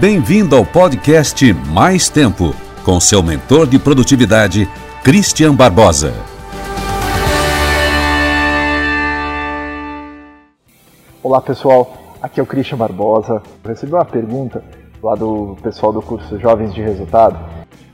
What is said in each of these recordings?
Bem-vindo ao podcast Mais Tempo, com seu mentor de produtividade, Christian Barbosa. Olá pessoal, aqui é o Christian Barbosa. Eu recebi uma pergunta lá do pessoal do curso Jovens de Resultado,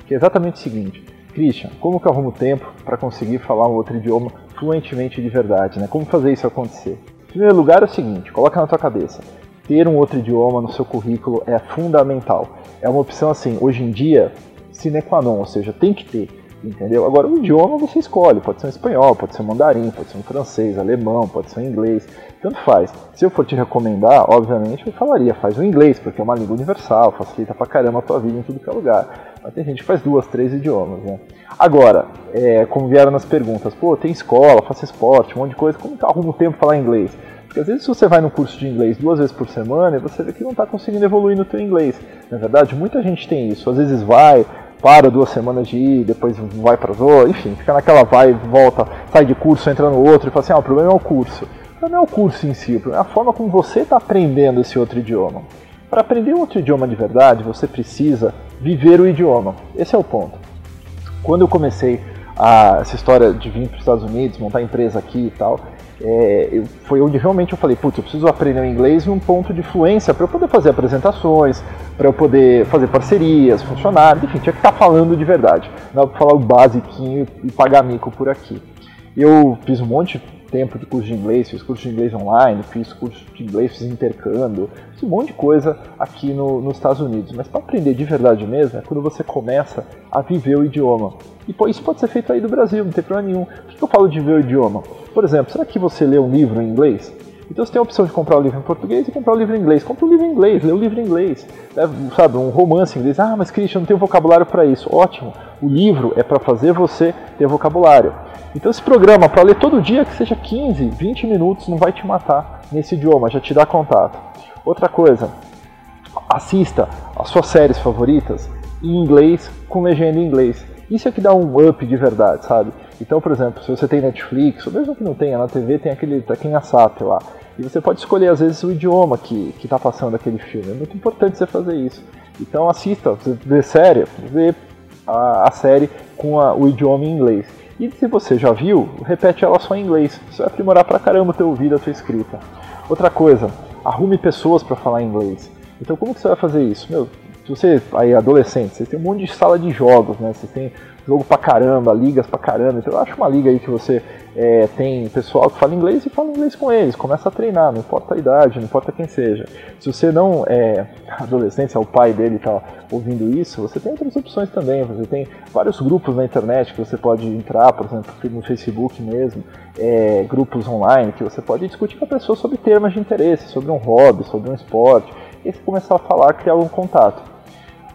que é exatamente o seguinte: Christian, como que eu arrumo tempo para conseguir falar um outro idioma fluentemente de verdade? Né? Como fazer isso acontecer? Em primeiro lugar é o seguinte: coloca na tua cabeça ter um outro idioma no seu currículo é fundamental. É uma opção assim, hoje em dia, sine qua non, ou seja, tem que ter, entendeu? Agora, o idioma você escolhe, pode ser um espanhol, pode ser um mandarim, pode ser um francês, alemão, pode ser um inglês, tanto faz. Se eu for te recomendar, obviamente eu falaria, faz o inglês, porque é uma língua universal, facilita pra caramba a tua vida em tudo que é lugar. Mas tem gente que faz duas, três idiomas, né? Agora, é, como vieram nas perguntas, pô, tem escola, faço esporte, um monte de coisa, como que eu arrumo tempo falar inglês? Porque às vezes se você vai num curso de inglês duas vezes por semana, você vê que não está conseguindo evoluir no teu inglês. Na verdade, muita gente tem isso. Às vezes vai, para duas semanas de ir, depois vai para as outras, enfim, fica naquela vai, volta, sai de curso, entra no outro e fala assim, ah, o problema é o curso. Não é o curso em si, é a forma como você está aprendendo esse outro idioma. Para aprender um outro idioma de verdade, você precisa viver o idioma. Esse é o ponto. Quando eu comecei a, essa história de vir para os Estados Unidos, montar empresa aqui e tal, é, eu, foi onde realmente eu falei, putz, eu preciso aprender o inglês num ponto de fluência para eu poder fazer apresentações, para eu poder fazer parcerias, funcionários, enfim, tinha que estar tá falando de verdade. Não para falar o basiquinho e pagar mico por aqui. Eu fiz um monte de tempo de curso de inglês, fiz curso de inglês online, fiz curso de inglês, fiz intercâmbio, fiz um monte de coisa aqui no, nos Estados Unidos. Mas para aprender de verdade mesmo é quando você começa a viver o idioma. E pô, isso pode ser feito aí do Brasil, não tem problema nenhum. Por que eu falo de viver o idioma? Por exemplo, será que você lê um livro em inglês? Então você tem a opção de comprar o livro em português e comprar o livro em inglês. Compra o livro em inglês, lê o livro em inglês. É, sabe, um romance em inglês. Ah, mas Christian, não tenho vocabulário para isso. Ótimo. O livro é para fazer você ter vocabulário. Então esse programa, para ler todo dia, que seja 15, 20 minutos, não vai te matar nesse idioma, já te dá contato. Outra coisa, assista as suas séries favoritas em inglês com legenda em inglês. Isso é que dá um up de verdade, sabe? Então, por exemplo, se você tem Netflix, ou mesmo que não tenha, na TV tem aquele Tekken Asap lá. E você pode escolher, às vezes, o idioma que está passando aquele filme. É muito importante você fazer isso. Então assista, você vê série, vê a, a série com a, o idioma em inglês. E se você já viu, repete ela só em inglês. Isso vai aprimorar pra caramba o teu ouvido, a tua escrita. Outra coisa, arrume pessoas para falar inglês. Então como que você vai fazer isso? Meu, se você aí adolescente, você tem um monte de sala de jogos, né? Você tem jogo pra caramba, ligas pra caramba. Então eu acho uma liga aí que você é, tem pessoal que fala inglês e fala inglês com eles, começa a treinar, não importa a idade, não importa quem seja. Se você não é adolescente, é o pai dele tá ouvindo isso, você tem outras opções também. Você tem vários grupos na internet que você pode entrar, por exemplo, no Facebook mesmo, é, grupos online que você pode discutir com a pessoa sobre temas de interesse, sobre um hobby, sobre um esporte, e você começar a falar, criar um contato.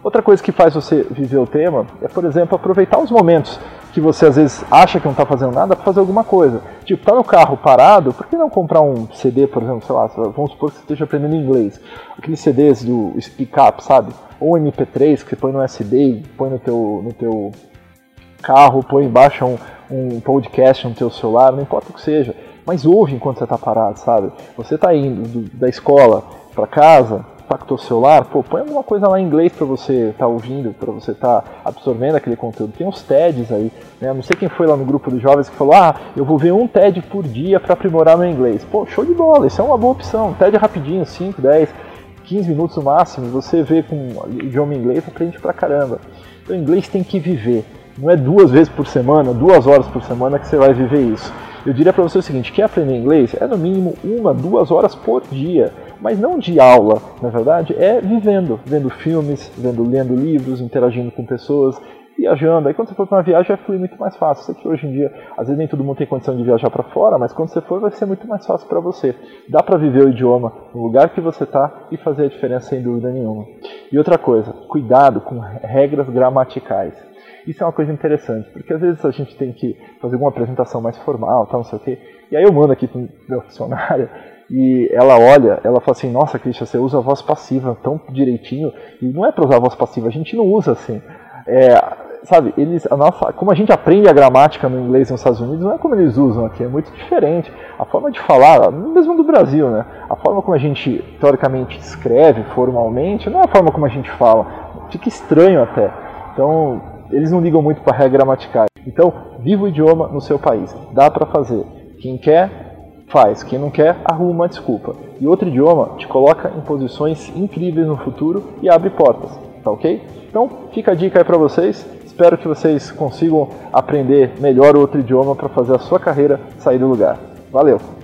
Outra coisa que faz você viver o tema é, por exemplo, aproveitar os momentos que você às vezes acha que não está fazendo nada para fazer alguma coisa. Tipo, tá no carro parado, por que não comprar um CD, por exemplo, sei lá, vamos supor que você esteja aprendendo inglês. Aqueles CDs do Speak Up, sabe? Ou um MP3 que você põe no SD, põe no teu, no teu carro, põe embaixo um, um podcast no teu celular, não importa o que seja. Mas ouve enquanto você está parado, sabe? Você está indo do, da escola para casa, impactou celular, pô, põe alguma coisa lá em inglês para você estar tá ouvindo, para você estar tá absorvendo aquele conteúdo. Tem uns TEDs aí, né? Não sei quem foi lá no grupo dos jovens que falou: "Ah, eu vou ver um TED por dia para aprimorar meu inglês". Pô, show de bola, isso é uma boa opção. TED rapidinho, 5, 10, 15 minutos no máximo, você vê com idioma inglês, aprende pra caramba. Então, inglês tem que viver. Não é duas vezes por semana, duas horas por semana que você vai viver isso. Eu diria para você o seguinte: quer aprender inglês? É no mínimo uma, duas horas por dia mas não de aula, na verdade, é vivendo, vendo filmes, vendo, lendo livros, interagindo com pessoas, viajando. Aí quando você for para uma viagem vai fluir muito mais fácil. Sei que hoje em dia, às vezes nem todo mundo tem condição de viajar para fora, mas quando você for vai ser muito mais fácil para você. Dá para viver o idioma no lugar que você está e fazer a diferença sem dúvida nenhuma. E outra coisa, cuidado com regras gramaticais. Isso é uma coisa interessante, porque às vezes a gente tem que fazer uma apresentação mais formal, tal, não sei o quê. E aí eu mando aqui para meu funcionário e ela olha, ela fala assim, nossa Cristian, você usa a voz passiva tão direitinho, e não é para usar a voz passiva, a gente não usa assim. É, sabe, eles, a nossa, como a gente aprende a gramática no inglês nos Estados Unidos, não é como eles usam aqui, é muito diferente. A forma de falar, mesmo do Brasil, né? A forma como a gente, teoricamente, escreve formalmente, não é a forma como a gente fala. Fica estranho até. Então, eles não ligam muito para regra gramatical. Então, viva o idioma no seu país. Dá para fazer. Quem quer, faz. Quem não quer, arruma uma desculpa. E outro idioma te coloca em posições incríveis no futuro e abre portas. Tá ok? Então, fica a dica aí para vocês. Espero que vocês consigam aprender melhor outro idioma para fazer a sua carreira sair do lugar. Valeu!